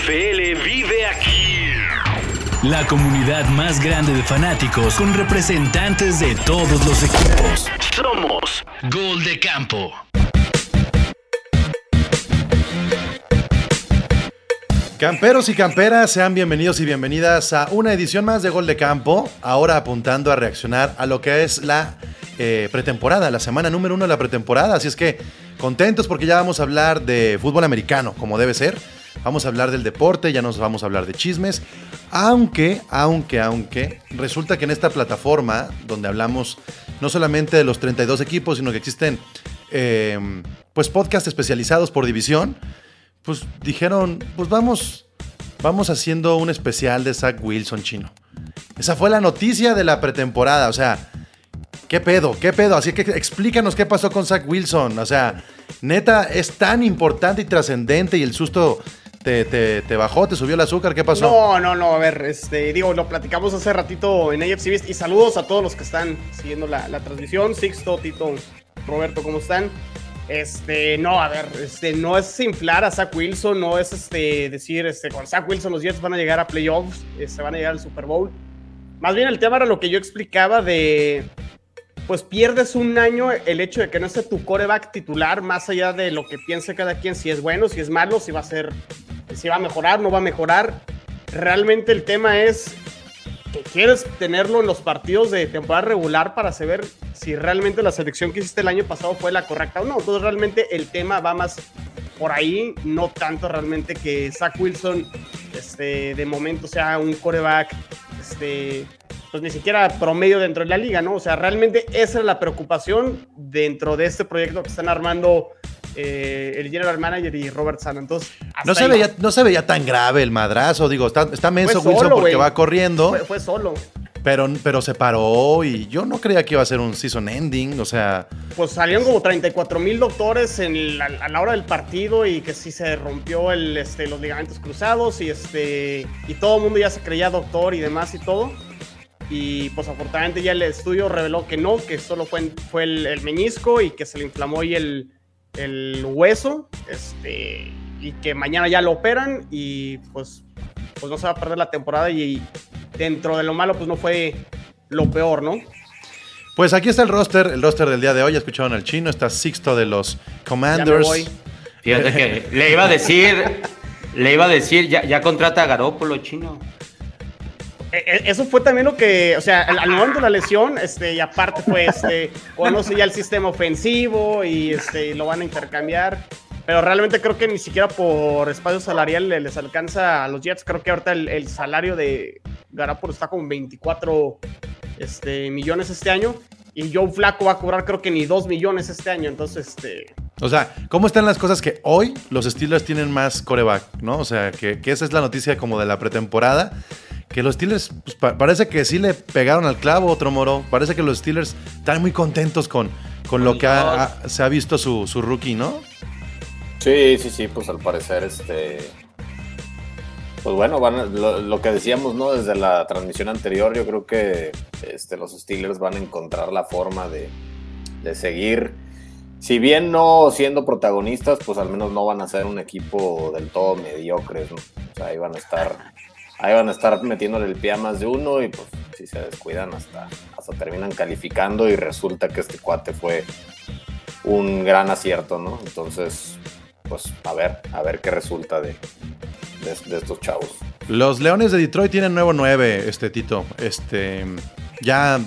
NFL vive aquí. La comunidad más grande de fanáticos con representantes de todos los equipos. Somos Gol de Campo. Camperos y camperas, sean bienvenidos y bienvenidas a una edición más de Gol de Campo, ahora apuntando a reaccionar a lo que es la eh, pretemporada, la semana número uno de la pretemporada, así es que contentos porque ya vamos a hablar de fútbol americano, como debe ser, vamos a hablar del deporte, ya nos vamos a hablar de chismes, aunque, aunque, aunque, resulta que en esta plataforma donde hablamos no solamente de los 32 equipos, sino que existen eh, pues podcasts especializados por división, pues dijeron, pues vamos, vamos haciendo un especial de Zach Wilson chino. Esa fue la noticia de la pretemporada, o sea, ¿qué pedo? ¿Qué pedo? Así que explícanos qué pasó con Zach Wilson, o sea, neta, es tan importante y trascendente y el susto te, te, bajó, te subió el azúcar, ¿qué pasó? No, no, no, a ver, este, digo, lo platicamos hace ratito en AFC Beast y saludos a todos los que están siguiendo la, la transmisión, Sixto, Tito, Roberto, ¿cómo están? Este, no, a ver, este, no es inflar a Zach Wilson, no es este, decir, este, con Zach Wilson los Jets van a llegar a playoffs, se este, van a llegar al Super Bowl. Más bien el tema era lo que yo explicaba de, pues pierdes un año el hecho de que no esté tu coreback titular, más allá de lo que piense cada quien, si es bueno, si es malo, si va a ser, si va a mejorar, no va a mejorar. Realmente el tema es que quieres tenerlo en los partidos de temporada regular para saber si realmente la selección que hiciste el año pasado fue la correcta o no. Entonces realmente el tema va más por ahí, no tanto realmente que Zach Wilson este, de momento sea un coreback, este, pues ni siquiera promedio dentro de la liga, ¿no? O sea, realmente esa es la preocupación dentro de este proyecto que están armando eh, el general manager y Robert Sala. Entonces, no se, veía, no se veía tan grave el madrazo, digo, está, está menso Wilson porque va corriendo. Fue, fue, solo. Pero, pero se paró y yo no creía que iba a ser un season ending, o sea... Pues salieron como 34 mil doctores en la, a la hora del partido y que sí se rompió el, este, los ligamentos cruzados y, este, y todo el mundo ya se creía doctor y demás y todo. Y pues afortunadamente ya el estudio reveló que no, que solo fue, fue el, el meñisco y que se le inflamó y el, el hueso, este, y que mañana ya lo operan y pues, pues no se va a perder la temporada y dentro de lo malo pues no fue lo peor, ¿no? Pues aquí está el roster, el roster del día de hoy, escucharon al chino, está Sixto de los Commanders. Fíjate que le iba a decir, le iba a decir, ya, ya contrata a Garópolo, chino. E, e, eso fue también lo que, o sea, al, momento de la lesión, este, y aparte fue, este, conoce ya el sistema ofensivo y este, lo van a intercambiar. Pero realmente creo que ni siquiera por espacio salarial les alcanza a los Jets. Creo que ahorita el, salario de Garapolo está con 24 este, millones este año. Y Joe Flaco va a cobrar creo que ni 2 millones este año. Entonces, este... O sea, ¿cómo están las cosas que hoy los Steelers tienen más coreback, no? O sea, que esa es la noticia como de la pretemporada que los Steelers pues, parece que sí le pegaron al clavo otro moro. Parece que los Steelers están muy contentos con, con lo que se ha visto su, rookie, ¿no? Sí, sí, sí, pues al parecer este... Pues bueno, van lo, que decíamos, ¿no? Desde la transmisión anterior, yo creo que este, los Steelers van a encontrar la forma de, de seguir si bien no siendo protagonistas, pues al menos no van a ser un equipo del todo mediocre, ¿no? O sea, ahí van a estar ahí van a estar metiéndole el pie a más de uno y pues si se descuidan hasta, hasta terminan calificando y resulta que este cuate fue un gran acierto, ¿no? Entonces, pues a ver, a ver qué resulta de, de, estos chavos. Los Leones de Detroit tienen nuevo 9, este Tito. Este, ya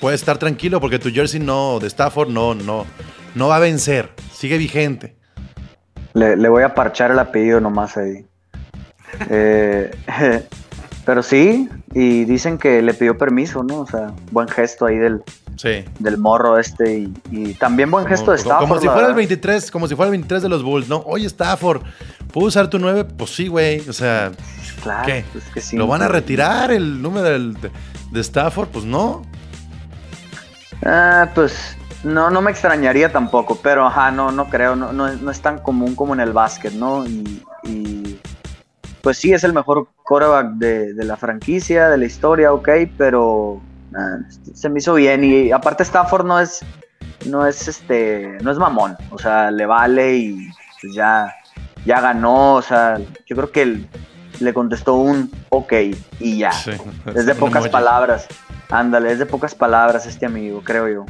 puedes estar tranquilo porque tu jersey no, de Stafford no, no, no va a vencer, sigue vigente. Le, le voy a parchar el apellido nomás ahí. Eh, pero sí, y dicen que le pidió permiso, ¿no? O sea, buen gesto ahí del, del morro este y, también buen gesto de Stafford. Como, si fuera el 23, como si fuera el 23 de los Bulls, ¿no? Oye, Stafford, ¿puedo usar tu 9? Pues sí, güey. O sea, claro, ¿qué? ¿Lo van a retirar el número de, de Stafford? Pues no. Ah, pues no, no me extrañaría tampoco, pero ajá, no, no creo, no, no, es tan común como en el básquet, ¿no? y pues sí, es el mejor quarterback de, la franquicia, de la historia, ok, pero ah, se me hizo bien. Y aparte Stafford no es, no es este, no es mamón, o sea, le vale y pues ya, ya ganó, o sea, yo creo que le contestó un ok y ya. Sí. Es de pocas palabras. Ándale, es de pocas palabras este amigo, creo yo.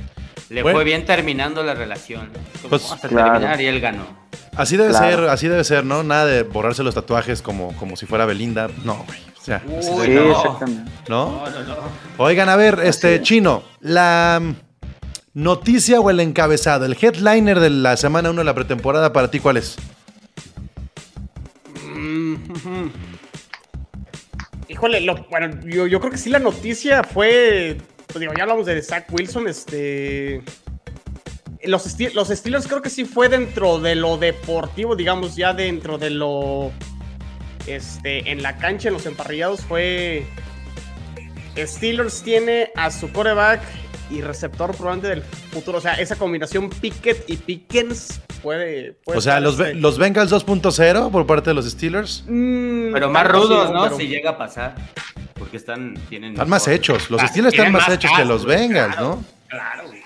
Le Bueno. fue bien terminando la relación. Como, Pues, vamos a claro. terminar y él ganó. Así debe Claro. ser, así debe ser, ¿no? Nada de borrarse los tatuajes como, como si fuera Belinda. No, güey. O sea, así Uy, Sí, debe- no. exactamente. ¿no? No, no, no. Oigan, a ver, este es. chino, la mm, noticia o el encabezado, el headliner de la semana 1 de la pretemporada para ti, ¿cuál es? Mm. Híjole, lo- bueno, yo, yo creo que sí la noticia fue, pues digo, ya hablamos de Zach Wilson, este... Los, los Steelers creo que sí fue dentro de lo deportivo, digamos, ya dentro de lo... Este, en la cancha, en los emparrillados, fue... Steelers tiene a su coreback y receptor probablemente del futuro. O sea, esa combinación Pickett y Pickens puede... puede O sea, los, este, los Bengals 2.0 por parte de los Steelers. mm, Pero más rudos, ¿no? Pero- Si llega a pasar. Porque están, tienen. Están más mejor- hechos. Los Ah, Steelers están más hechos que los güey, Bengals, claro, ¿no? Claro, güey.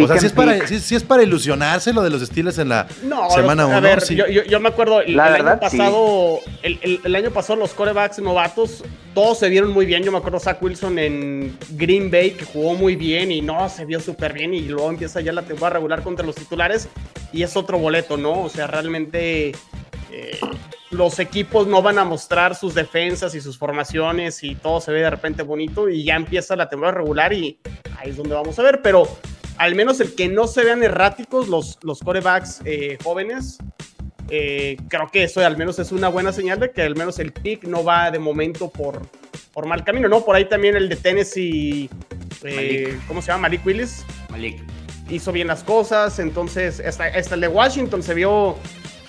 O sea, sí es, para, sí, sí es para ilusionarse lo de los Steelers en la No, semana los- 1. a ver, sí. yo, yo- yo me acuerdo, el, La el verdad, año sí. pasado, el, el- el año pasado los corebacks novatos, todos se vieron muy bien. Yo me acuerdo Zach Wilson en Green Bay, que jugó muy bien y no, se vio súper bien. Y luego empieza ya la temporada regular contra los titulares y es otro boleto, ¿no? O sea, realmente eh, los equipos no van a mostrar sus defensas y sus formaciones y todo se ve de repente bonito y ya empieza la temporada regular y ahí es donde vamos a ver, pero al menos el que no se vean erráticos los, los corebacks eh, jóvenes, eh, creo que eso al menos es una buena señal de que al menos el pick no va de momento por, por mal camino, ¿no? Por ahí también el de Tennessee, eh. ¿cómo se llama? Malik Willis Malik. hizo bien las cosas, entonces hasta, hasta el de Washington se vio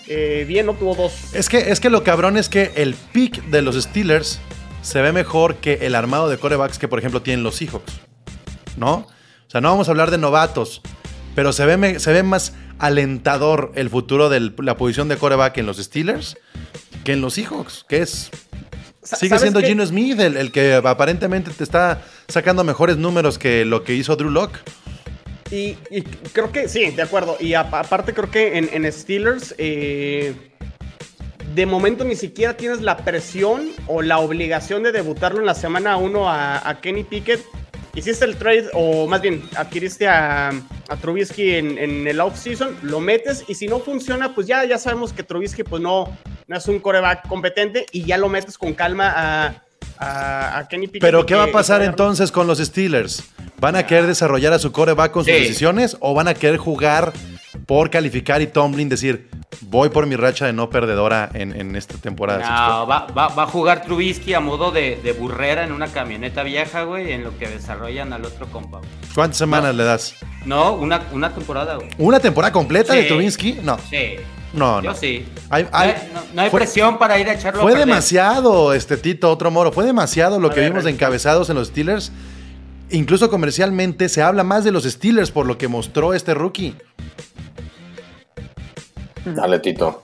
eh, bien, ¿no? Tuvo dos. Es que, es que lo cabrón es que el pick de los Steelers se ve mejor que el armado de corebacks que, por ejemplo, tienen los Seahawks. ¿No? O sea, no vamos a hablar de novatos, pero se ve, se ve más alentador el futuro de la posición de coreback en los Steelers que en los Seahawks, que es... Sigue ¿sabes siendo qué? Gino Smith el, el que aparentemente te está sacando mejores números que lo que hizo Drew Locke. Y, creo que sí, de acuerdo. Y aparte creo que en, Steelers, eh, de momento ni siquiera tienes la presión o la obligación de debutarlo en la semana 1 a, a Kenny Pickett. Hiciste el trade, o más bien, adquiriste a, a Trubisky en, en el off-season, lo metes y si no funciona, pues ya, ya sabemos que Trubisky pues no, no es un coreback competente y ya lo metes con calma a, a, a Kenny Pickett. Pero ¿qué va a pasar entonces con los Steelers? ¿Van a querer desarrollar a su coreback con sus Sí. decisiones o van a querer jugar por calificar y Tomlin decir, voy por mi racha de no perdedora en, en esta temporada? No, va, va- va a jugar Trubisky a modo de, de burrera en una camioneta vieja, güey, en lo que desarrollan al otro compa. güey. ¿Cuántas semanas le das? No, una, una temporada, güey. ¿Una temporada completa de Sí. Trubinsky? No, Sí. No, Yo no. sí. Hay- No hay- hay, no- no hay fue- presión para ir a echarlo Fue a demasiado, este Tito, otro moro, fue demasiado lo A que ver, vimos de encabezados en los Steelers. Incluso comercialmente se habla más de los Steelers por lo que mostró este rookie. Dale, Tito.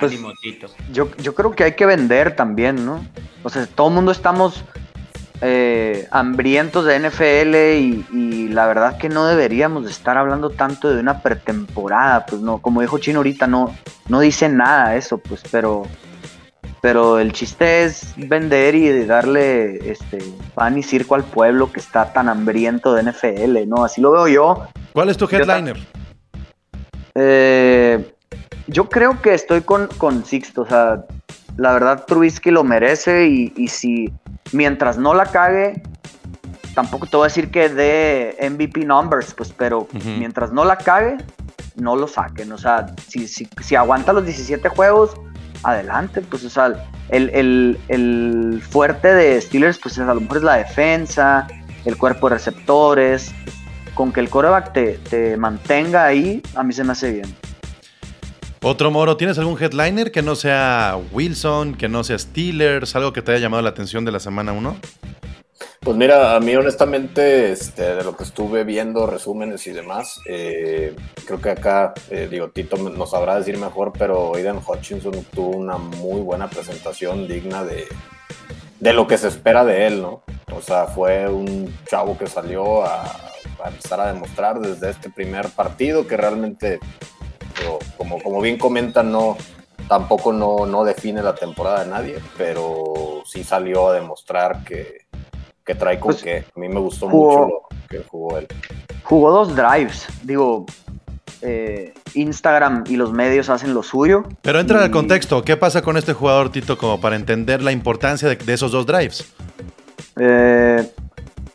Pues- Ánimo, Tito. Yo, yo creo que hay que vender también, ¿no? O sea, todo el mundo estamos eh, hambrientos de NFL y, y la verdad que no deberíamos de estar hablando tanto de una pretemporada, pues no, como dijo Chino ahorita, no, no dice nada eso, pues, pero, pero el chiste es vender y darle este pan y circo al pueblo que está tan hambriento de NFL, ¿no? Así lo veo yo. ¿Cuál es tu headliner? Eh, yo creo que estoy con, con Sixto. O sea, la verdad, Trubisky lo merece. Y, y si mientras no la cague, tampoco te voy a decir que dé MVP numbers, pues, pero mientras no la cague, no lo saquen. O sea, si, si, si aguanta los 17 juegos, adelante. Pues, o sea, el, el- el fuerte de Steelers, pues a lo mejor es la defensa, el cuerpo de receptores. Con que el coreback te, te mantenga ahí, a mí se me hace bien. Otro moro, ¿tienes algún headliner que no sea Wilson, que no sea Steelers, algo que te haya llamado la atención de la semana 1? Pues mira, a mí honestamente, este, de lo que estuve viendo, resúmenes y demás, eh, creo que acá, eh, digo, Tito nos sabrá decir mejor, pero Aidan Hutchinson tuvo una muy buena presentación digna de, de lo que se espera de él, ¿no? O sea, fue un chavo que salió a, a empezar a demostrar desde este primer partido que realmente, digo, como, como bien comentan, no, tampoco no, no define la temporada de nadie, pero sí salió a demostrar que, que trae con Pues, que a mí me gustó jugó- mucho lo que jugó él. Jugó dos drives. Digo, eh, Instagram y los medios hacen lo suyo. Pero entra Y- al contexto. ¿Qué pasa con este jugador, Tito, como para entender la importancia de, de esos dos drives? Eh,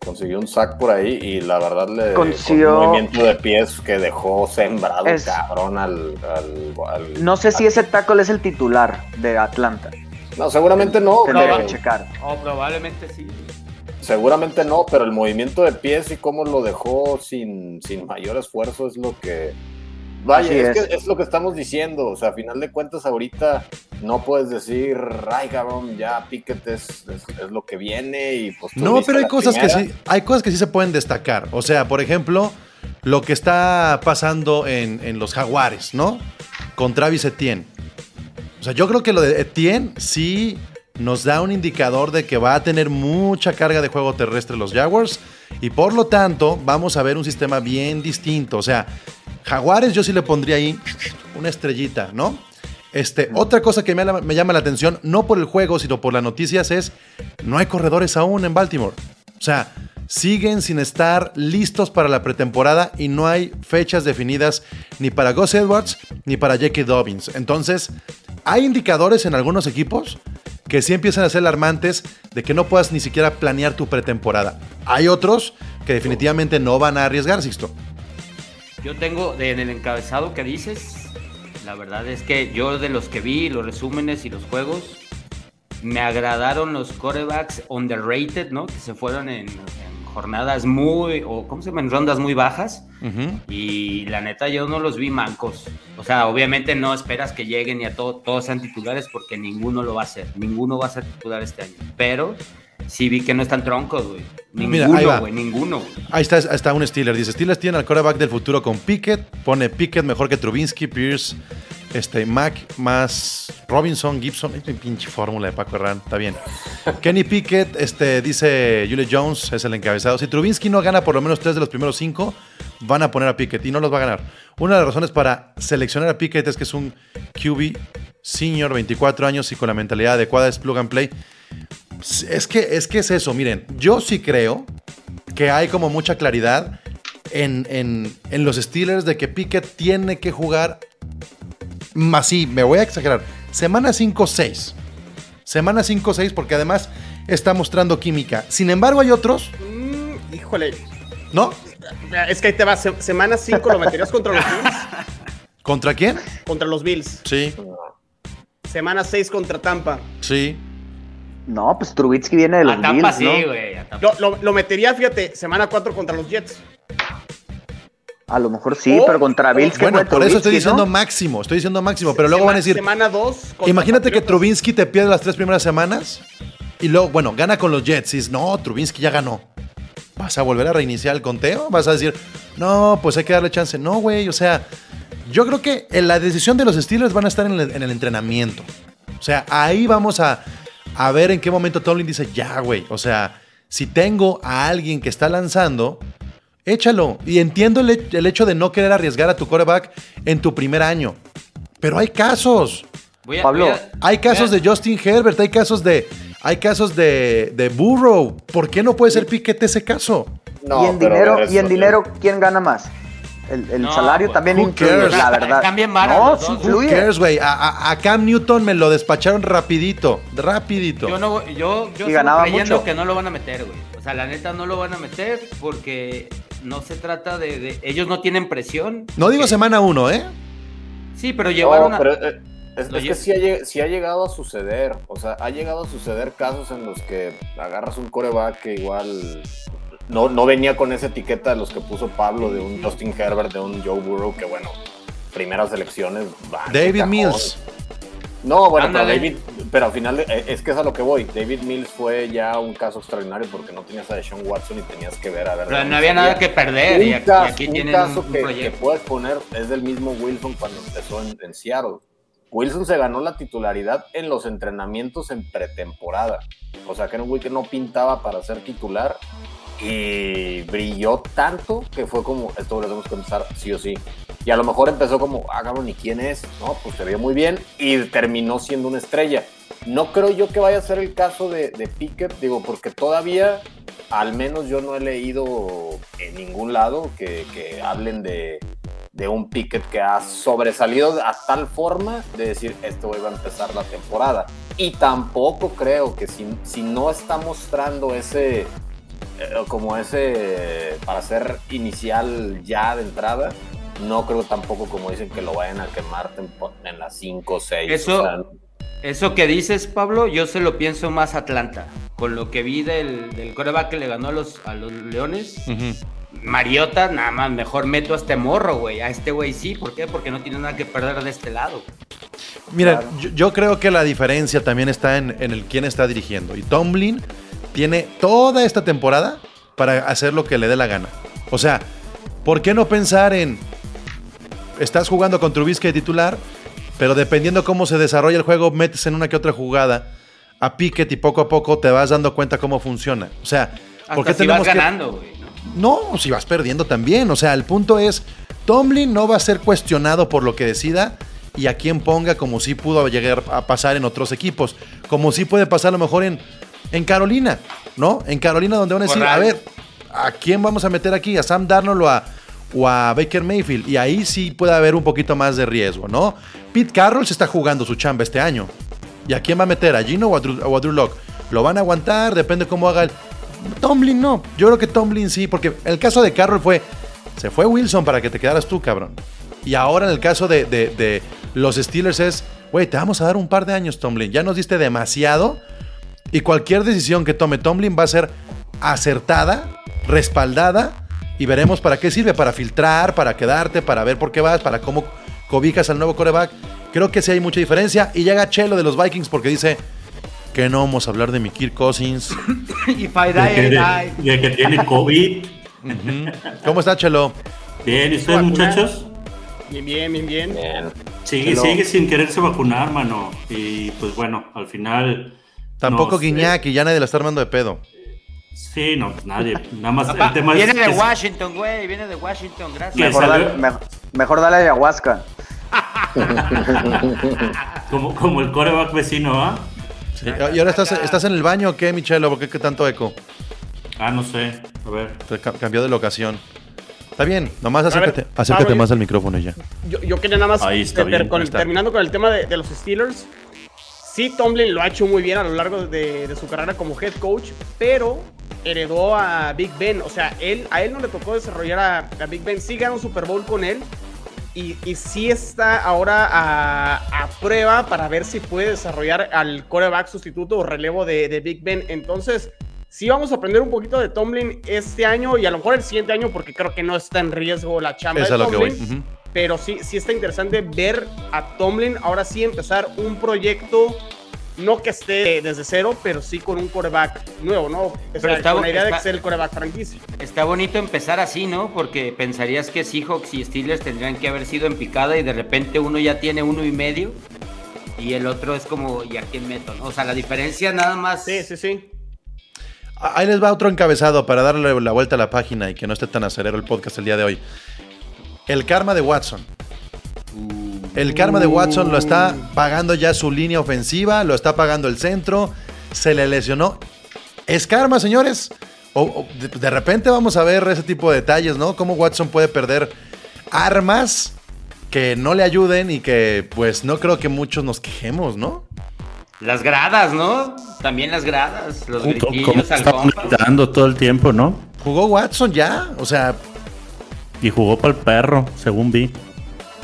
Consiguió un sack por ahí y la verdad le Consiguió- con un movimiento de pies que dejó sembrado Es- cabrón al, al- al- no sé si ese tackle es el titular de Atlanta. No, seguramente no. Que checar. O probablemente sí. Seguramente no, pero el movimiento de pies y cómo lo dejó sin, sin mayor esfuerzo es lo que. Vaya, es, es. que es lo que estamos diciendo. O sea, a final de cuentas, ahorita no puedes decir, ay, cabrón, ya Pickett es, es, es lo que viene y pues. tú No, pero hay cosas que sí, hay cosas que sí se pueden destacar. O sea, por ejemplo, lo que está pasando en, en los Jaguares, ¿no? Con Travis Etienne. O sea, yo creo que lo de Etienne sí nos da un indicador de que va a tener mucha carga de juego terrestre los Jaguars y por lo tanto vamos a ver un sistema bien distinto. O sea, Jaguares yo sí le pondría ahí una estrellita, ¿no? Este, otra cosa que me, me llama la atención, no por el juego, sino por las noticias, es no hay corredores aún en Baltimore. O sea, siguen sin estar listos para la pretemporada y no hay fechas definidas ni para Gus Edwards ni para Jackie Dobbins. Entonces, hay indicadores en algunos equipos que sí empiezan a ser alarmantes de que no puedas ni siquiera planear tu pretemporada. Hay otros que definitivamente no van a arriesgar, Sixto. Yo tengo en el encabezado que dices, la verdad es que yo de los que vi, los resúmenes y los juegos, me agradaron los corebacks underrated, ¿no? Que se fueron en, en jornadas muy, o ¿cómo se llama? En rondas muy bajas. Y la neta, yo no los vi mancos. O sea, obviamente no esperas que lleguen y a todo, todos sean titulares porque ninguno lo va a hacer. Ninguno va a ser titular este año. Pero sí vi que no están troncos, güey. Ninguno, güey, ninguno. Ahí está, está un Steeler. Dice, Steelers tiene al quarterback del futuro con Pickett. Pone Pickett mejor que Trubinsky, Pierce, este, Mac más Robinson, Gibson. Es mi pinche fórmula de Paco Herrán. Está bien. Kenny Pickett, este, dice Julio Jones, es el encabezado. Si Trubinsky no gana por lo menos tres de los primeros cinco, van a poner a Pickett y no los va a ganar. Una de las razones para seleccionar a Pickett es que es un QB senior, 24 años y con la mentalidad adecuada, es plug and play. Es que, es que es eso, miren, yo sí creo que hay como mucha claridad en, en- en los Steelers de que Pickett tiene que jugar más, sí, me voy a exagerar, semana 5-6. Semana 5-6 porque además está mostrando química. Sin embargo, hay otros, Mm, híjole. ¿no? Es que ahí te va. se- semana 5 lo meterías contra los Bills. ¿Contra quién? Contra los Bills. Sí, Semana 6 contra Tampa. sí. No, pues Trubitsky viene de los Bills, sí, ¿no? Lo, lo, lo metería, fíjate, semana 4 contra los Jets. A lo mejor sí, Oh, pero contra oh, Bills que Bueno, por eso estoy diciendo ¿no? máximo, estoy diciendo máximo, pero luego van a decir, Semana 2. Imagínate que Trubinsky te pierde las tres primeras semanas y luego, bueno, gana con los Jets. Y dices, no, Trubinsky ya ganó. ¿Vas a volver a reiniciar el conteo? ¿Vas a decir, no, pues hay que darle chance? No, güey, o sea, yo creo que en la decisión de los Steelers van a estar en el, en el entrenamiento. O sea, ahí vamos a, a ver en qué momento Tomlin dice, ya, güey, o sea, si tengo a alguien que está lanzando, échalo. Y entiendo el, el hecho de no querer arriesgar a tu quarterback en tu primer año. Pero hay casos. Voy a- Pablo, voy a- Hay casos voy de Justin Herbert, hay casos de. Hay casos de, de Burrow. ¿Por qué no puede ser Piquete ese caso? No, y en dinero, eso- y en dinero, ¿quién gana más? El, el No, salario pues, también who influye, cares? la verdad. Están bien varas no, sí influye. cares, güey? A, a- a Cam Newton me lo despacharon rapidito. Rapidito. Yo no, yo, yo ganaba creyendo mucho. que no lo van a meter, güey. O sea, la neta no lo van a meter porque no se trata de, de- ellos no tienen presión. No digo semana uno, ¿eh? Sí, pero No, llevaron a- pero, eh, es, Lo es que sí ha, sí ha llegado a suceder. O sea, ha llegado a suceder casos en los que agarras un coreback que igual no, no venía con esa etiqueta de los que puso Pablo, de un Justin Herbert, de un Joe Burrow, que bueno, primeras elecciones. van David. Mills. No, bueno, pero. David, pero al final eh, es que es a lo que voy. David Mills fue ya un caso extraordinario porque no tenías a Deshaun Watson y tenías que ver a ver. pero no había nada que perder. Y Un aquí, caso, y aquí un tienen caso un, un que, puedes poner es del mismo Wilson cuando empezó en, en Seattle. Wilson se ganó la titularidad en los entrenamientos en pretemporada. O sea, que era un güey que no pintaba para ser titular y brilló tanto que fue como, esto lo tenemos que empezar sí o sí. Y a lo mejor empezó como, ah, cabrón, ¿y quién es? No, pues se vio muy bien y terminó siendo una estrella. No creo yo que vaya a ser el caso de, de Pickett, digo, porque todavía, al menos yo no he leído en ningún lado que, hablen de, de un Pickett que ha sobresalido a tal forma de decir, esto va a empezar la temporada. Y tampoco creo que si, si no está mostrando ese, como ese, para ser inicial ya de entrada, no creo tampoco como dicen que lo vayan a quemar en las 5 o 6. Eso- Eso que dices, Pablo, yo se lo pienso más Atlanta. Con lo que vi del, del coreback que le ganó a los, a los Leones, Mariota, nada más, mejor meto a este morro, güey. A este güey sí, ¿por qué? Porque no tiene nada que perder de este lado. Mira, yo, yo creo que la diferencia también está en, en el quién está dirigiendo. Y Tomlin tiene toda esta temporada para hacer lo que le dé la gana. O sea, ¿por qué no pensar en. Estás jugando con Trubisky de titular, pero dependiendo cómo se desarrolla el juego, metes en una que otra jugada a Pickett y poco a poco te vas dando cuenta cómo funciona. O sea, ¿por qué si vas tenemos que.? ganando, güey. ¿no? No, si vas perdiendo también. O sea, el punto es, Tomlin no va a ser cuestionado por lo que decida y a quien ponga como si pudo llegar a pasar en otros equipos. Como si puede pasar a lo mejor en, en Carolina, ¿no? En Carolina donde van a decir, Corral. a ver, ¿a quién vamos a meter aquí? ¿A Sam Darnold o a, o a Baker Mayfield? Y ahí sí puede haber un poquito más de riesgo, ¿no? Pete Carroll se está jugando su chamba este año. ¿Y a quién va a meter? ¿A Gino o a Drew, o a Drew Lock? ¿Lo van a aguantar? Depende cómo haga el... Tomlin no. Yo creo que Tomlin sí, porque el caso de Carroll fue... Se fue Wilson para que te quedaras tú, cabrón. Y ahora en el caso de, de- de los Steelers es... Güey, te vamos a dar un par de años, Tomlin. Ya nos diste demasiado. Y cualquier decisión que tome Tomlin va a ser acertada, respaldada. Y veremos para qué sirve. Para filtrar, para quedarte, para ver por qué vas, para cómo cobijas al nuevo coreback. Creo que sí hay mucha diferencia. Y llega Chelo de los Vikings porque dice que no vamos a hablar de mi Kirk Cousins. If I De de- que tiene COVID. ¿Cómo está Chelo? Bien, ¿y ustedes, muchachos? Bien, bien, bien, bien. Bien. Sigue, sigue sin quererse vacunar, mano. Y pues bueno, al final. Tampoco Guiñac y ya nadie la está armando de pedo. Sí, no, pues nadie. Nada más Papá, el tema viene es. de que- Washington, güey. Viene de Washington, gracias. Mejor dale, mejor, mejor dale ayahuasca. como, como el coreback vecino, ¿ah? ¿Y ahora estás, estás en el baño o qué, Michelo? ¿Por qué qué tanto eco? Ah, no sé. A ver. Te cambió de locación. Está bien, nomás ver, acércate, acércate más al micrófono ya. Yo, yo quería nada más, Ahí está ter- bien, con- ahí está. terminando con el tema de, de los Steelers. Sí, Tomlin lo ha hecho muy bien a lo largo de, de su carrera como head coach, pero heredó a Big Ben. O sea, él, a él no le tocó desarrollar a, a Big Ben. Sí ganó un Super Bowl con él. Y, y sí está ahora a, a prueba para ver si puede desarrollar al coreback sustituto o relevo de, de Big Ben. Entonces, sí vamos a aprender un poquito de Tomlin este año y a lo mejor el siguiente año, porque creo que no está en riesgo la chamba Es de a lo que voy. Tomlin. Pero sí, sí está interesante ver a Tomlin ahora sí empezar un proyecto, no que esté desde cero, pero sí con un coreback nuevo, ¿no? O sea, Pero está- con la idea de que sea el coreback franquicia. Está bonito empezar así, ¿no? Porque pensarías que Seahawks y Steelers tendrían que haber sido en picada y de repente uno ya tiene uno y medio y el otro es como, ¿y a quién meto? no? O sea, la diferencia nada más. Sí, sí, sí. Ahí les va otro encabezado para darle la vuelta a la página y que no esté tan acelero el podcast el día de hoy. El karma de Watson. El karma de Watson lo está pagando ya su línea ofensiva, lo está pagando el centro, se le lesionó. ¿Es karma, señores? O, o de, de repente vamos a ver ese tipo de detalles, ¿no? Cómo Watson puede perder armas que no le ayuden y que pues no creo que muchos nos quejemos, ¿no? Las gradas, ¿no? También las gradas, los ¿Cómo, cómo gritillos al todo el tiempo, no? Jugó Watson ya, o sea, Y jugó para el perro, según vi.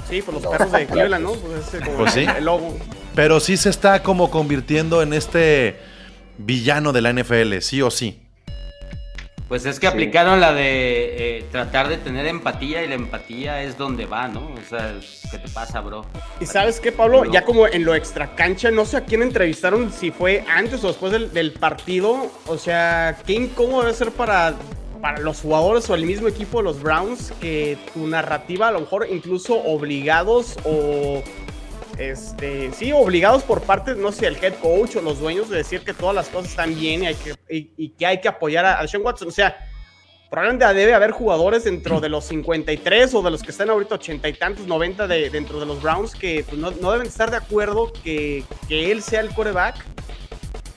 Sí, por los perros de Cleveland, ¿no? Pues ese como Pues sí. el logo. pero sí se está como convirtiendo en este villano de la NFL, sí o sí. Pues es que aplicaron la de eh, tratar de tener empatía y la empatía es donde va, ¿no? O sea, ¿qué te pasa, bro? Y sabes qué, Pablo, ya como en lo extra cancha, no sé a quién entrevistaron, si fue antes o después del, del partido. O sea, qué incómodo debe ser para, para los jugadores o el mismo equipo de los Browns que tu narrativa, a lo mejor incluso obligados o. Este, sí, obligados por parte, no sé, el head coach o los dueños de decir que todas las cosas están bien y, hay que, y, que hay que apoyar a, Sean Watson. O sea, probablemente debe haber jugadores dentro de los 53 o de los que están ahorita 80 y tantos, 90 de, dentro de los Browns que pues, no, no deben estar de acuerdo que, que él sea el coreback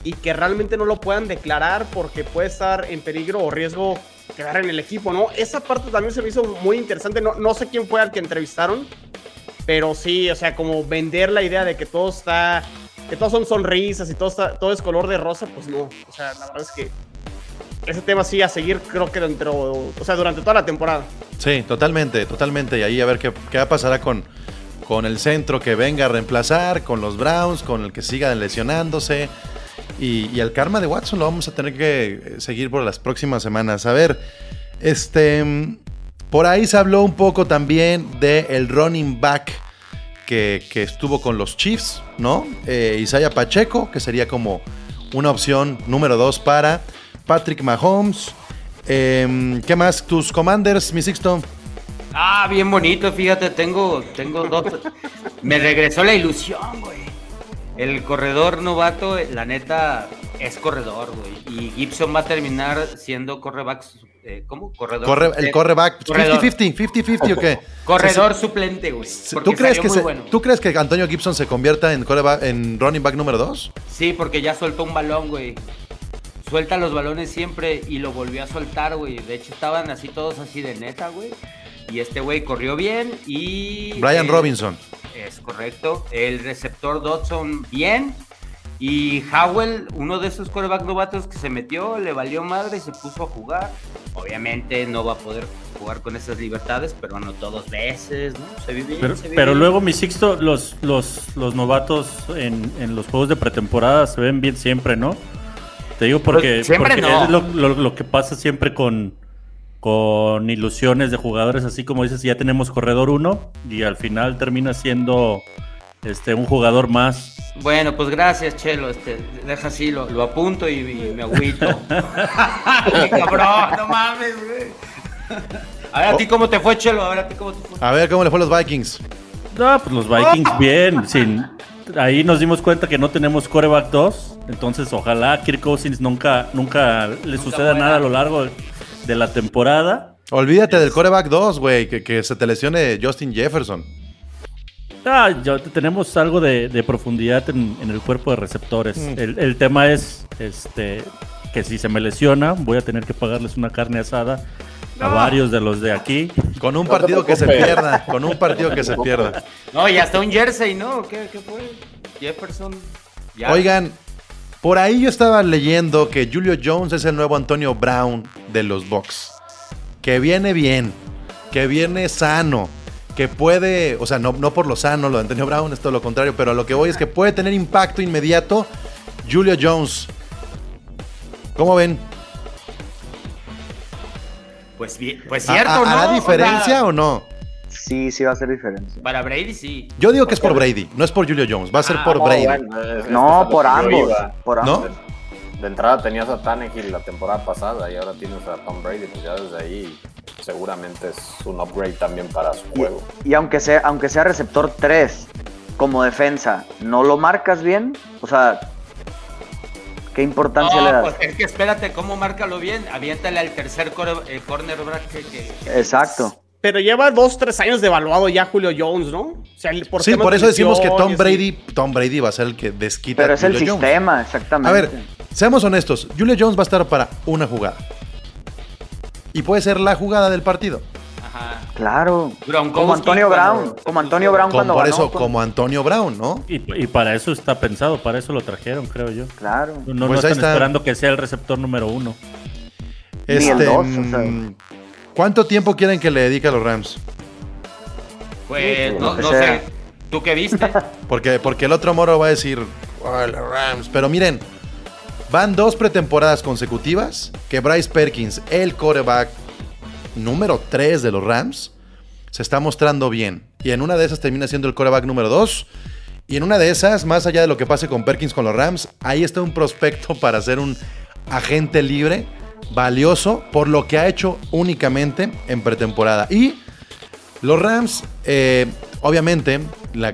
y que realmente no lo puedan declarar porque puede estar en peligro o riesgo quedar en el equipo, ¿no? Esa parte también se me hizo muy interesante. No, no sé quién fue al que entrevistaron, pero sí, o sea, como vender la idea de que todo está, que todos son sonrisas y todo, está, todo es color de rosa, pues no. O sea, la verdad es que ese tema sí a seguir, creo que dentro, o sea, durante toda la temporada. Sí, totalmente, totalmente. Y ahí a ver qué, qué pasará con, con el centro que venga a reemplazar, con los Browns, con el que siga lesionándose. Y, y, el karma de Watson lo vamos a tener que seguir por las próximas semanas. A ver, este. Por ahí se habló un poco también del el running back que, estuvo con los Chiefs, ¿no? Eh, Isaiah Pacheco, que sería como una opción número dos para Patrick Mahomes. Eh, ¿Qué más? Tus commanders, mi Sixto. Ah, bien bonito, fíjate, tengo, tengo dos. Me regresó la ilusión, güey. El corredor novato, la neta, es corredor, güey. Y Gibson va a terminar siendo correback. Eh, ¿Cómo? Corredor. Corre, el correback. 50-50, 50-50 o qué? Corredor sí, sí. suplente, güey. ¿Tú crees, que se, bueno. ¿Tú crees que Antonio Gibson se convierta en, en running back número 2? Sí, porque ya soltó un balón, güey. Suelta los balones siempre y lo volvió a soltar, güey. De hecho, estaban así todos así de neta, güey. Y este güey corrió bien y. Brian eh, Robinson. Es correcto. El receptor Dodson, bien. Y Howell, uno de esos coreback novatos que se metió, le valió madre y se puso a jugar. Obviamente no va a poder jugar con esas libertades, pero anotó dos veces, ¿no? Se vive bien, Pero, se vive pero bien. luego, mi Sixto, los, los, los novatos en, en los juegos de pretemporada se ven bien siempre, ¿no? Te digo porque, Pues, siempre porque no. es lo, lo- lo que pasa siempre con, con ilusiones de jugadores, así como dices, ya tenemos corredor 1 y al final termina siendo este un jugador más. Bueno, pues gracias, Chelo. Este, deja así, lo, lo apunto y, y me agüito. Cabrón, no mames, güey. A ver, ¿a ti cómo te fue, Chelo? A ver, ¿a ti cómo te fue? A ver cómo le fue a los Vikings. No, pues los Vikings bien, sin ahí nos dimos cuenta que no tenemos coreback 2, entonces ojalá Kirk Cousins nunca nunca le suceda muera. nada a lo largo de la temporada. Olvídate del coreback 2, güey, que, que se te lesione Justin Jefferson. Ah, ya tenemos algo de, de profundidad en, en el cuerpo de receptores. Mm. El, el tema es este que si se me lesiona, voy a tener que pagarles una carne asada a varios de los de aquí. Con un No partido que se pierda, con un partido que se pierda. No, y hasta un jersey, ¿no? ¿Qué, qué fue? Jefferson. Ya. Oigan, por ahí yo estaba leyendo que Julio Jones es el nuevo Antonio Brown de los Bucks. Que viene bien, que viene sano, que puede, o sea, no, no por lo sano, lo de Antonio Brown es todo lo contrario, pero a lo que voy es que puede tener impacto inmediato Julio Jones. ¿Cómo ven? Pues, bien, pues ¿Ha- cierto, ha- ¿no? ¿Hará O diferencia sea, o no? Sí, sí va a hacer diferencia. Para Brady sí. Yo digo que es por Brady, no es por Julio Jones, va a ser Ah, por No, Brady. bueno, es- es No, por ambos. Por ¿No? De entrada tenías a Tannehill la temporada pasada y ahora tienes a Tom Brady, pues ya desde ahí seguramente es un upgrade también para su juego. Y aunque sea, aunque sea receptor 3 como defensa, ¿no lo marcas bien? O sea, ¿qué importancia le das? pues es que espérate, ¿cómo márcalo bien? Aviéntale al tercer eh, cornerback que- que- Exacto. Pero lleva dos, tres años devaluado ya Julio Jones, ¿no? O sea, por Sí, por eso decimos que Tom Brady, Tom Brady va a ser el que desquita Pero es el Julio Jones. sistema, exactamente. A ver, seamos honestos. Julio Jones va a estar para una jugada. Y puede ser la jugada del partido. Ajá. Claro. Como Antonio Brown. Como Antonio Brown cuando por eso, como Antonio Brown, ¿no? Y, y para eso está pensado, para eso lo trajeron, creo yo. Claro. No, Pues están está. esperando que sea el receptor número uno. Ni el Este, dos, o sea. ¿Cuánto tiempo quieren que le dedique a los Rams? Pues no, sé. ¿Tú qué viste? Porque, porque el otro moro va a decir, "Oh, los Rams. Pero miren, van dos pretemporadas consecutivas que Bryce Perkins, el coreback número 3 de los Rams, se está mostrando bien. Y en una de esas termina siendo el coreback número 2. Y en una de esas, más allá de lo que pase con Perkins con los Rams, ahí está un prospecto para ser un agente libre, valioso, por lo que ha hecho únicamente en pretemporada. Y los Rams, eh, obviamente,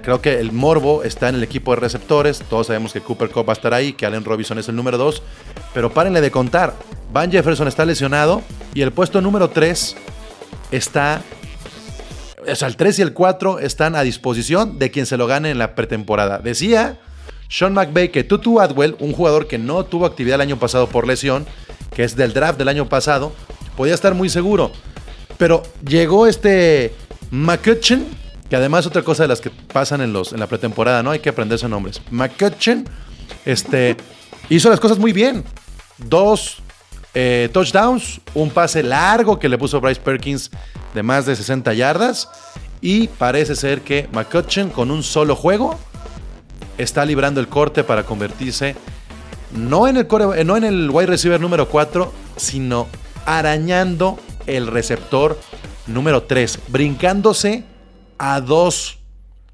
creo que el morbo está en el equipo de receptores. Todos sabemos que Cooper Cup va a estar ahí, que Allen Robinson es el número 2. Pero párenle de contar. Van Jefferson está lesionado y el puesto número 3 está... O sea, el 3 y el 4 están a disposición de quien se lo gane en la pretemporada. Decía Sean McVay que Tutu Atwell, un jugador que no tuvo actividad el año pasado por lesión, que es del draft del año pasado, podía estar muy seguro. Pero llegó este McCutcheon, que además otra cosa de las que pasan en, los, en la pretemporada, ¿no? Hay que aprenderse nombres. McCutcheon este, hizo las cosas muy bien. Dos eh, touchdowns, un pase largo que le puso Bryce Perkins de más de 60 yardas. Y parece ser que McCutcheon con un solo juego está librando el corte para convertirse no en el, core- eh, no en el wide receiver número 4, sino arañando el receptor número 3, brincándose a dos.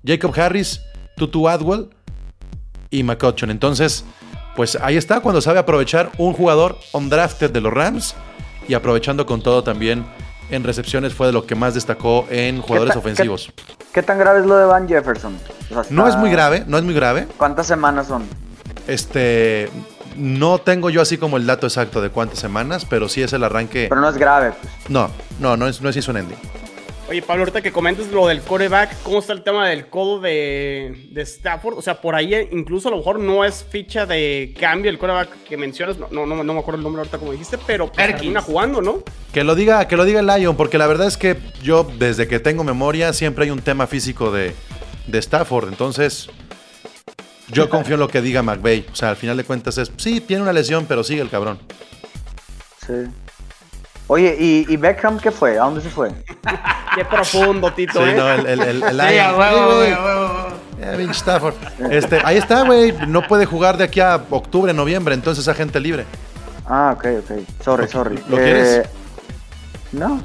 Jacob Harris, Tutu Adwell y McCutcheon. Entonces, pues ahí está cuando sabe aprovechar un jugador undrafted de los Rams y aprovechando con todo también en recepciones fue de lo que más destacó en jugadores ofensivos. ¿Qué tan grave es lo de Van Jefferson? O sea, No es muy grave, no es muy grave. ¿Cuántas semanas son? Este, no tengo yo así como el dato exacto de cuántas semanas, pero sí es el arranque. Pero no es grave. Pues. No, no, no es, no es season ending. Oye, Pablo, ahorita que comentes lo del coreback, ¿cómo está el tema del codo de, de Stafford? O sea, por ahí eh, incluso a lo mejor no es ficha de cambio el coreback que mencionas. No, no, no, no me acuerdo el nombre ahorita como dijiste, pero pues, termina jugando, ¿no? Que lo diga, que lo diga el Lion, porque la verdad es que yo desde que tengo memoria siempre hay un tema físico de, de Stafford, entonces yo confío en lo que diga McVay. O sea, al final de cuentas es, sí, tiene una lesión, pero sigue el cabrón. Sí. Oye, ¿y, y Beckham qué fue? ¿A dónde se fue? Qué profundo, Tito, Sí, ¿eh? no, el, el, el, el Sí, a huevo, güey, a huevo. Eh, Stafford. Este, ahí está, güey. No puede jugar de aquí a octubre, noviembre, entonces agente libre. Ah, ok, ok. Sorry, sorry. ¿Lo quieres? No.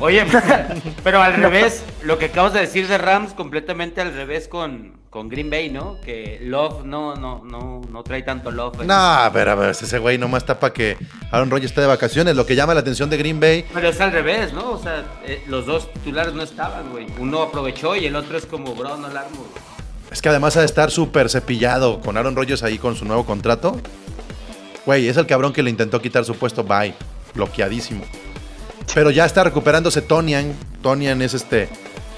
Oye, pero al revés, lo que acabas de decir de Rams, completamente al revés con, con Green Bay, ¿no? Que Love no, no, no, no trae tanto Love. No, pero a ver, ese güey nomás está para que Aaron Rodgers esté de vacaciones. Lo que llama la atención de Green Bay Pero es al revés, ¿no? O sea, eh, los dos titulares no estaban, güey. Uno aprovechó y el otro es como Brown Alarmo, güey. es que además ha de estar súper cepillado con Aaron Rodgers ahí con su nuevo contrato. Güey, es el cabrón que le intentó quitar su puesto. Bye. Bloqueadísimo. Pero ya está recuperándose Tonian. Tonian es este.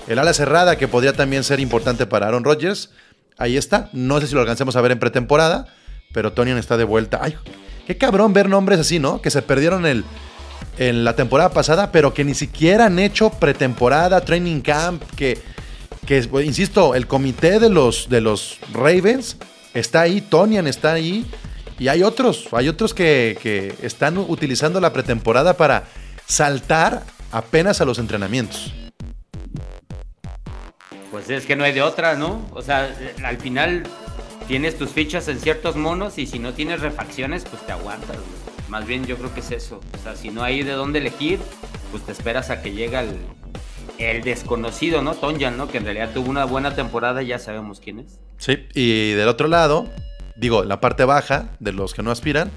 El ala cerrada que podría también ser importante para Aaron Rodgers. Ahí está. No sé si lo alcancemos a ver en pretemporada. Pero Tonian está de vuelta. Ay, qué cabrón ver nombres así, ¿no? Que se perdieron el, en la temporada pasada, pero que ni siquiera han hecho pretemporada, training camp, que, que pues, insisto, el comité de los, de los Ravens está ahí, Tonian está ahí, y hay otros, hay otros que, que están utilizando la pretemporada para saltar apenas a los entrenamientos. Pues es que no hay de otra, ¿no? O sea, al final tienes tus fichas en ciertos monos y si no tienes refacciones, pues te aguantas, güey. Más bien yo creo que es eso. O sea, si no hay de dónde elegir, pues te esperas a que llegue el, el desconocido, ¿no? Tonjan, ¿no? Que en realidad tuvo una buena temporada y ya sabemos quién es. Sí, y del otro lado, digo, la parte baja de los que no aspiran,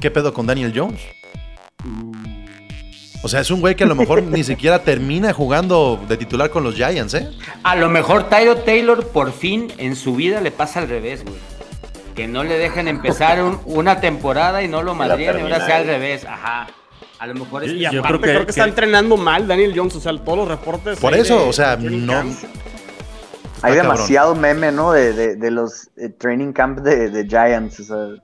¿qué pedo con Daniel Jones? O sea, es un güey que a lo mejor ni siquiera termina jugando de titular con los Giants, ¿eh? A lo mejor Tyro Taylor por fin en su vida le pasa al revés, güey. Que no le dejen empezar un- una temporada y no lo madrían y ahora sea al revés. Ajá. A lo mejor es Y que- Yo aparte creo creo que- que, está que- entrenando mal Daniel Jones, o sea, todos los reportes. Por eso, de- o sea, no. Hay cabrón. demasiado meme, ¿no? De, de, de los eh, training camp de, de Giants. O sea,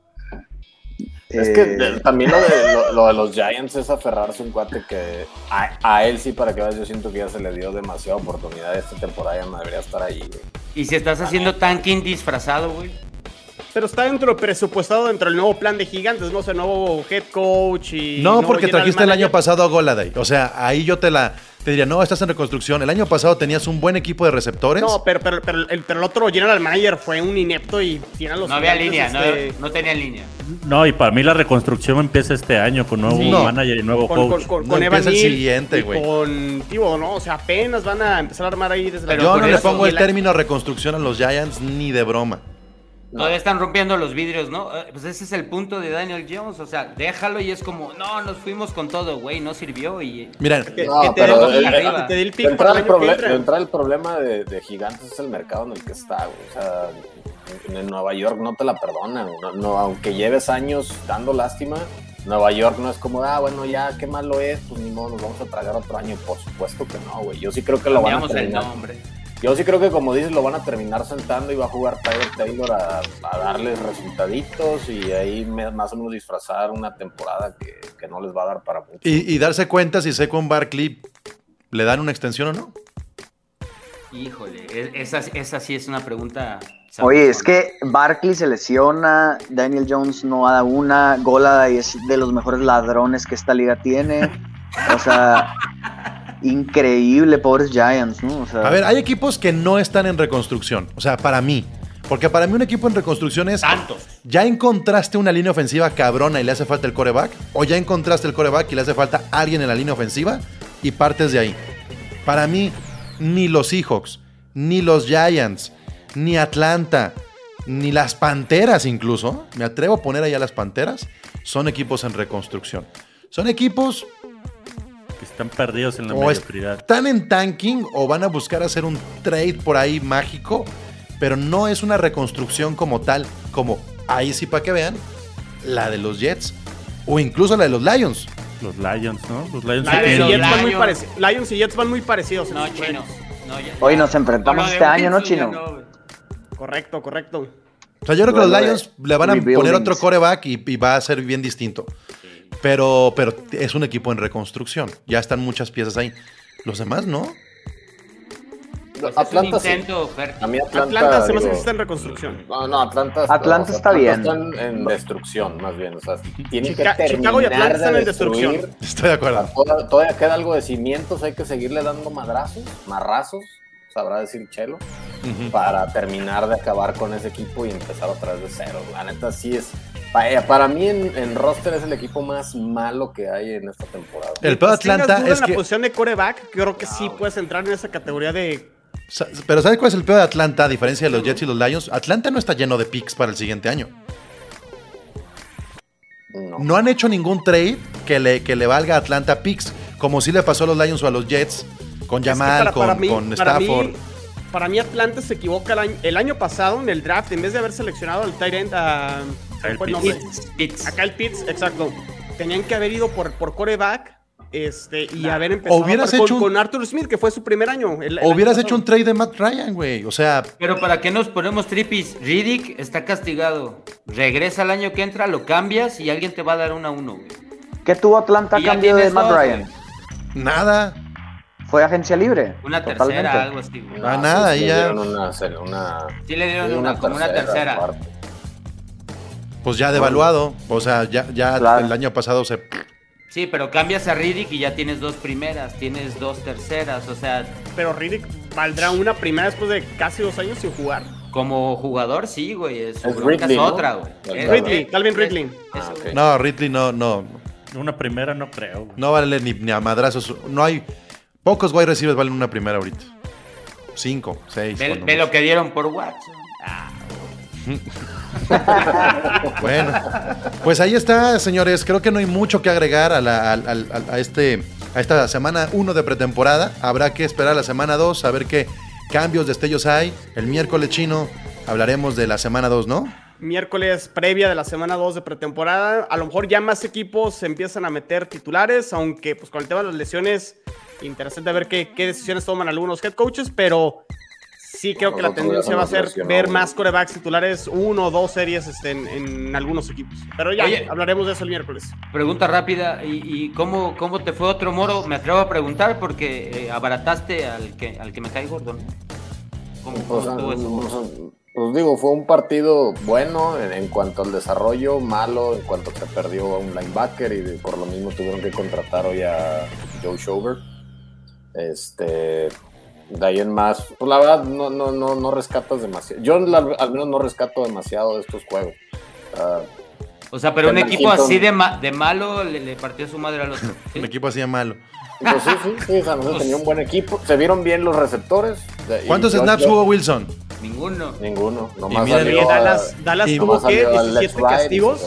Es eh, que de- también lo de, lo, lo de los Giants es aferrarse un cuate que a, a él sí, para que veas, yo siento que ya se le dio demasiada oportunidad esta temporada, ya no debería estar ahí, güey. Y si estás haciendo tanking disfrazado, güey. Pero está dentro presupuestado dentro del nuevo plan de gigantes, ¿no? O sea, nuevo head coach y. No, porque trajiste el año pasado a Goladay. O sea, ahí yo te la te diría, no, estás en reconstrucción. El año pasado tenías un buen equipo de receptores. No, pero, pero, pero, el, pero el otro general manager fue un inepto y tiene los No había línea, este, no, no tenía línea. No, y para mí la reconstrucción empieza este año con nuevo Sí. No. manager y nuevo Con, coach. con, con, No con Evan empieza el siguiente, güey. Con Tibo, ¿no? O sea, apenas van a empezar a armar ahí desde yo no le pongo el término reconstrucción a los Giants ni de broma. Todavía están rompiendo los vidrios, ¿no? Eh, Pues ese es el punto de Daniel Jones. O sea, déjalo y es como, no, nos fuimos con todo, güey, no sirvió y... Miren, Que, No, que te, pero el te dé el entrada, el el, problema de, de Gigantes es el mercado en el que está, güey. O sea, en, en Nueva York no te la perdonan. No, no, aunque lleves años dando lástima, Nueva York no es como, ah, bueno, ya qué malo es, pues ni modo, nos vamos a tragar otro año. Por supuesto que no, güey. Yo sí creo que lo van a Cambiamos el terminar. nombre. Yo sí creo que, como dices, lo van a terminar sentando y va a jugar Tyler Taylor a, a darles resultaditos y ahí más o menos disfrazar una temporada que, que no les va a dar para mucho. Y, y darse cuenta si Saquon Barkley le dan una extensión o no. Híjole, es- esa, esa sí es una pregunta. Oye, es que Barkley se lesiona, Daniel Jones no da una, Golada es de los mejores ladrones que esta liga tiene. O sea, increíble, pobres Giants, ¿no? O sea, A ver, hay equipos que no están en reconstrucción. O sea, para mí. Porque para mí un equipo en reconstrucción es... Tantos. ¿Ya encontraste una línea ofensiva cabrona y le hace falta el coreback? ¿O ya encontraste el coreback y le hace falta alguien en la línea ofensiva? Y partes de ahí. Para mí, ni los Seahawks, ni los Giants, ni Atlanta, ni las Panteras incluso, me atrevo a poner ahí a las Panteras, son equipos en reconstrucción. Son equipos Que están perdidos en la o mediocridad. están en tanking o van a buscar hacer un trade por ahí mágico, pero no es una reconstrucción como tal, como ahí sí para que vean, la de los Jets o incluso la de los Lions. Los Lions, ¿no? Los Lions Lions y, Jets van muy Lions. Lions y Jets van muy parecidos. en No, sus chino. juegos. No, ya- Hoy nos enfrentamos este año, ¿no, Chino? no. Correcto, correcto. O sea, yo creo que los Lions eh, le van a poner otro coreback y, y va a ser bien distinto. Pero, pero es un equipo en reconstrucción. Ya están muchas piezas ahí. Los demás no. Pues Atlanta es un sí. A mí Atlanta, Atlanta se me hace que está en reconstrucción. No, no, Atlanta, Atlanta o sea, está bien. Están en destrucción, más bien. O sea, tienen Chica- que terminar Chicago y Atlanta de están en destrucción. Estoy de acuerdo. Toda- Todavía queda algo de cimientos, hay que seguirle dando madrazos, marrazos, sabrá decir Chelo, para terminar de acabar con ese equipo y empezar otra vez de cero. La neta sí es. Para, para mí en, en roster es el equipo más malo que hay en esta temporada. El peor de Mientras tengas Atlanta duda es en la que. posición de coreback, creo que sí puedes entrar en esa categoría de. Pero ¿sabes cuál es el peor de Atlanta a diferencia de los Jets y los Lions? Atlanta no está lleno de picks para el siguiente año. No. No han hecho ningún trade que le, que le valga a Atlanta picks, como si le pasó a los Lions o a los Jets, con Jamal, para- con, para mí- con para Stafford. mí- Para mí, Atlanta se equivoca el año, el año pasado en el draft, en vez de haber seleccionado al tight end a. ¿cuál Pitts. nombre? Pitts, exacto. Tenían que haber ido por, por coreback este, y haber empezado hubieras con, hecho un- con Arthur Smith, que fue su primer año. el- el hubieras año hecho un trade de Matt Ryan, güey. O sea, Pero para qué nos ponemos tripis, Riddick está castigado. Regresa el año que entra, lo cambias y alguien te va a dar una 1, güey. ¿Qué tuvo Atlanta a cambio de Matt dos, Ryan? güey. nada. Fue agencia libre. Una Totalmente. tercera, algo así, güey. Ah, nada, le ya- dieron Una, una, Sí le dieron una, como una tercera. Pues ya devaluado. O sea, ya, ya Claro. el año pasado se. Sí, pero cambias a Riddick y ya tienes dos primeras, tienes dos terceras, o sea, Pero Riddick valdrá una primera después de casi dos años sin jugar. como jugador sí, güey, es, su Es bronca Ridley, es ¿no? otra, güey. Es- Ridley, Calvin es-. Ah. No, Ridley no, no. Una primera no creo. güey. No vale ni, ni a madrazos. No hay. Pocos wide receivers valen una primera ahorita. Cinco, seis. Ve, ve lo que dieron por Watson. Ah, Bueno, pues ahí está, señores. Creo que no hay mucho que agregar a, la- a este, a esta semana 1 de pretemporada. Habrá que esperar a la semana 2 a ver qué cambios, destellos hay. El miércoles chino hablaremos de la semana 2, ¿no? Miércoles previa de la semana 2 de pretemporada. A lo mejor ya más equipos se empiezan a meter titulares, aunque pues con el tema de las lesiones, interesante ver qué decisiones toman algunos head coaches, pero sí creo que la tendencia va a ser ver más corebacks titulares, uno o dos series este, en, en algunos equipos. Pero ya, Oye. hablaremos de eso el miércoles. Pregunta rápida, ¿y, y cómo, cómo te fue otro moro? Me atrevo a preguntar porque eh, abarataste al que, al que me cae gordo. ¿Cómo, cómo O sea, estuvo eso? pues, pues digo, fue un partido bueno en, en cuanto al desarrollo, malo en cuanto se perdió a un linebacker y de- por lo mismo tuvieron que contratar hoy a Joe Shover. Este, de ahí en más, pues la verdad no, no, no, no rescatas demasiado. Yo la- al menos no rescato demasiado de estos juegos. Ah, O sea, pero un equipo así de, ma- de malo le, le partió su madre al otro. ¿sí? Un equipo así de malo. pues sí, sí, sí, San José tenía un buen equipo. Se vieron bien los receptores. Y ¿Cuántos yo- snaps yo- hubo Wilson? Ninguno. Ninguno. Nomás miren- salió Oye, a- Dallas, Dallas y tuvo que salió al 17 left right y castigos.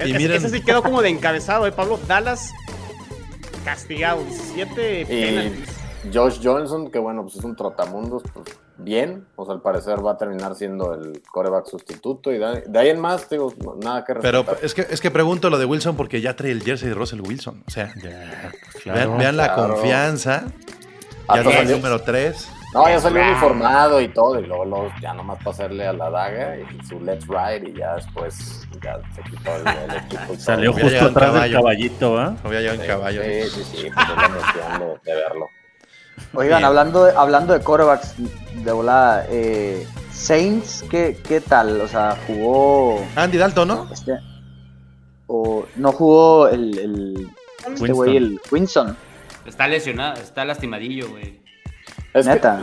Y Es- miren- Ese sí quedó como de encabezado, ¿eh, Pablo? Dallas castigado, 17 penalties. Josh Johnson, que bueno, pues es un trotamundos, pues bien. O sea, al parecer va a terminar siendo el coreback sustituto. Y de, de ahí en más, digo, nada que Pero respetar. es que, es que pregunto lo de Wilson porque ya trae el jersey de Russell Wilson. O sea, Ya, pues, vean, claro. la confianza. Ah, Ya pues, no el salió- número 3. No, ya salió uniformado y todo, y luego, luego ya nomás pasarle a la daga y su let's ride y ya después ya se quitó el, el equipo. Salió justo en atrás del caballito, ¿ah? Había ya en Sí, caballo. Sí, sí, sí, pues es la emoción de, de verlo. Oigan, Bien. hablando de, hablando de quarterbacks de volada, eh, Saints, ¿qué, ¿qué tal? O sea, jugó. Andy Dalton, ¿no? Este, o no jugó el. el este güey, el Winston. Está lesionado, está lastimadillo, güey. Es que, Neta.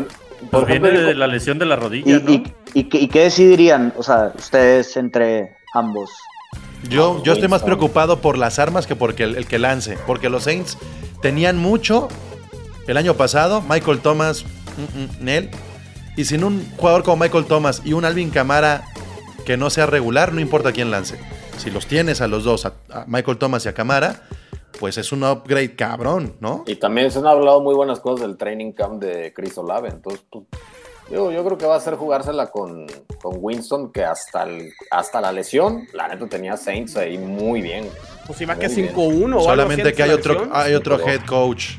por Pues viene de la lesión de la ¿Y, rodilla, ¿no? y, y qué- y qué decidirían? O sea, ustedes entre ambos. Yo, yo estoy más preocupado por las armas que porque el, el que lance. Porque los Saints tenían mucho el año pasado. Michael Thomas, mm, mm, Nel. Y sin un jugador como Michael Thomas y un Alvin Camara que no sea regular, no importa quién lance. Si los tienes a los dos, a, a Michael Thomas y a Camara, pues es un upgrade cabrón, ¿no? Y también se han hablado muy buenas cosas del training camp de Chris Olave. Entonces, pues, digo, yo creo que va a ser jugársela con, con Winston, que hasta, el- hasta la lesión, la neta tenía Saints ahí muy bien. Pues iba Muy que bien. 5-1 o algo así Solamente que hay otro, hay otro head coach.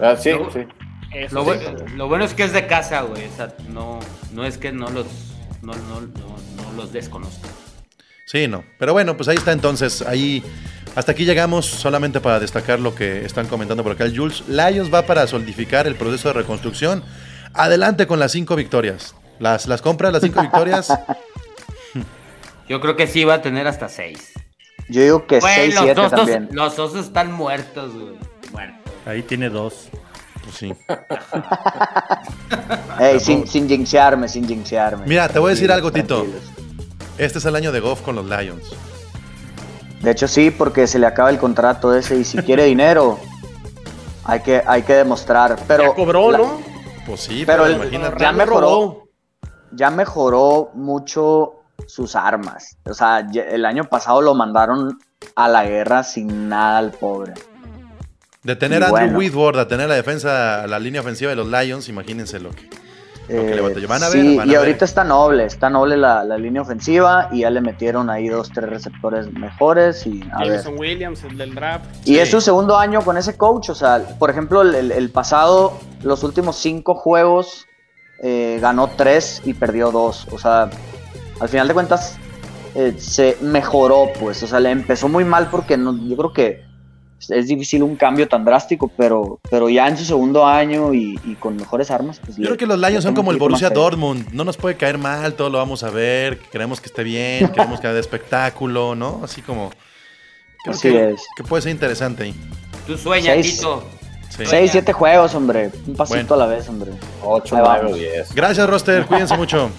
Ah, sí, sí. Lo, sí. lo bueno es que es de casa, güey. o sea, no, no es que no los, no, no, no, no los desconozco. Sí, no. Pero bueno, pues ahí está entonces. Ahí. Hasta aquí llegamos solamente para destacar lo que están comentando por acá el Jules. Lions va para solidificar el proceso de reconstrucción. Adelante con las cinco victorias. Las, las compras, las cinco victorias. Yo creo que sí va a tener hasta seis. Yo digo que Güey, 6-7 los, osos, también. los osos están muertos, güey. Ahí tiene dos. Pues sí. Ey, sin, sin jinxearme, sin jinxearme. Mira, te voy a decir algo, Tito. Este es el año de Goff con los Lions. De hecho, sí, porque se le acaba el contrato ese y si quiere dinero, hay que, hay que demostrar. Pero ya cobró, la- ¿no? Pues sí, Pero pero, el- imagínate. ya mejoró. ya mejoró mucho sus armas. O sea, el año pasado lo mandaron a la guerra sin nada al pobre. De tener Y a Andrew bueno. Whitworth, a tener la defensa, la línea ofensiva de los Lions, imagínense lo que. Lo que le batalló. Van a ver, Eh, sí, van a y ahorita ver. está noble, está noble la, la línea ofensiva y ya le metieron ahí dos, tres receptores mejores y a ver. Williams, el del draft. Y Sí. es su segundo año con ese coach, o sea, por ejemplo, el, el- el pasado, los últimos cinco juegos, eh, ganó tres y perdió dos. O sea, al final de cuentas, eh, se mejoró, pues. O sea, le empezó muy mal porque no, yo creo que es difícil un cambio tan drástico, pero, pero ya en su segundo año y, y con mejores armas, pues. Yo le- creo que los Lions son como el Borussia. Dortmund. No nos puede caer mal, todo lo vamos a ver. Queremos que esté bien, queremos que haya espectáculo, ¿no? Así como. Creo Así que, es. que puede ser interesante ahí. Tú sueñas, Seis. Tito. Sí. Seis, siete juegos, hombre. Un pasito Bueno. a la vez, hombre. 8, Ahí 9, vamos. 10. Gracias, Roster. Cuídense mucho.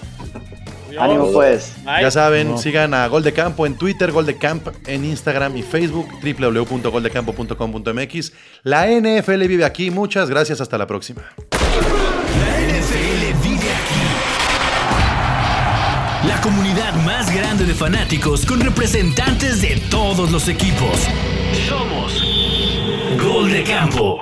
Ánimo, pues. Bye. Ya saben, No. sigan a Gol de Campo en Twitter, Gol de Camp en Instagram y Facebook, www.goldecampo.com.mx. La NFL vive aquí. Muchas gracias. Hasta la próxima. La NFL vive aquí. La comunidad más grande de fanáticos con representantes de todos los equipos. Somos Gol de Campo.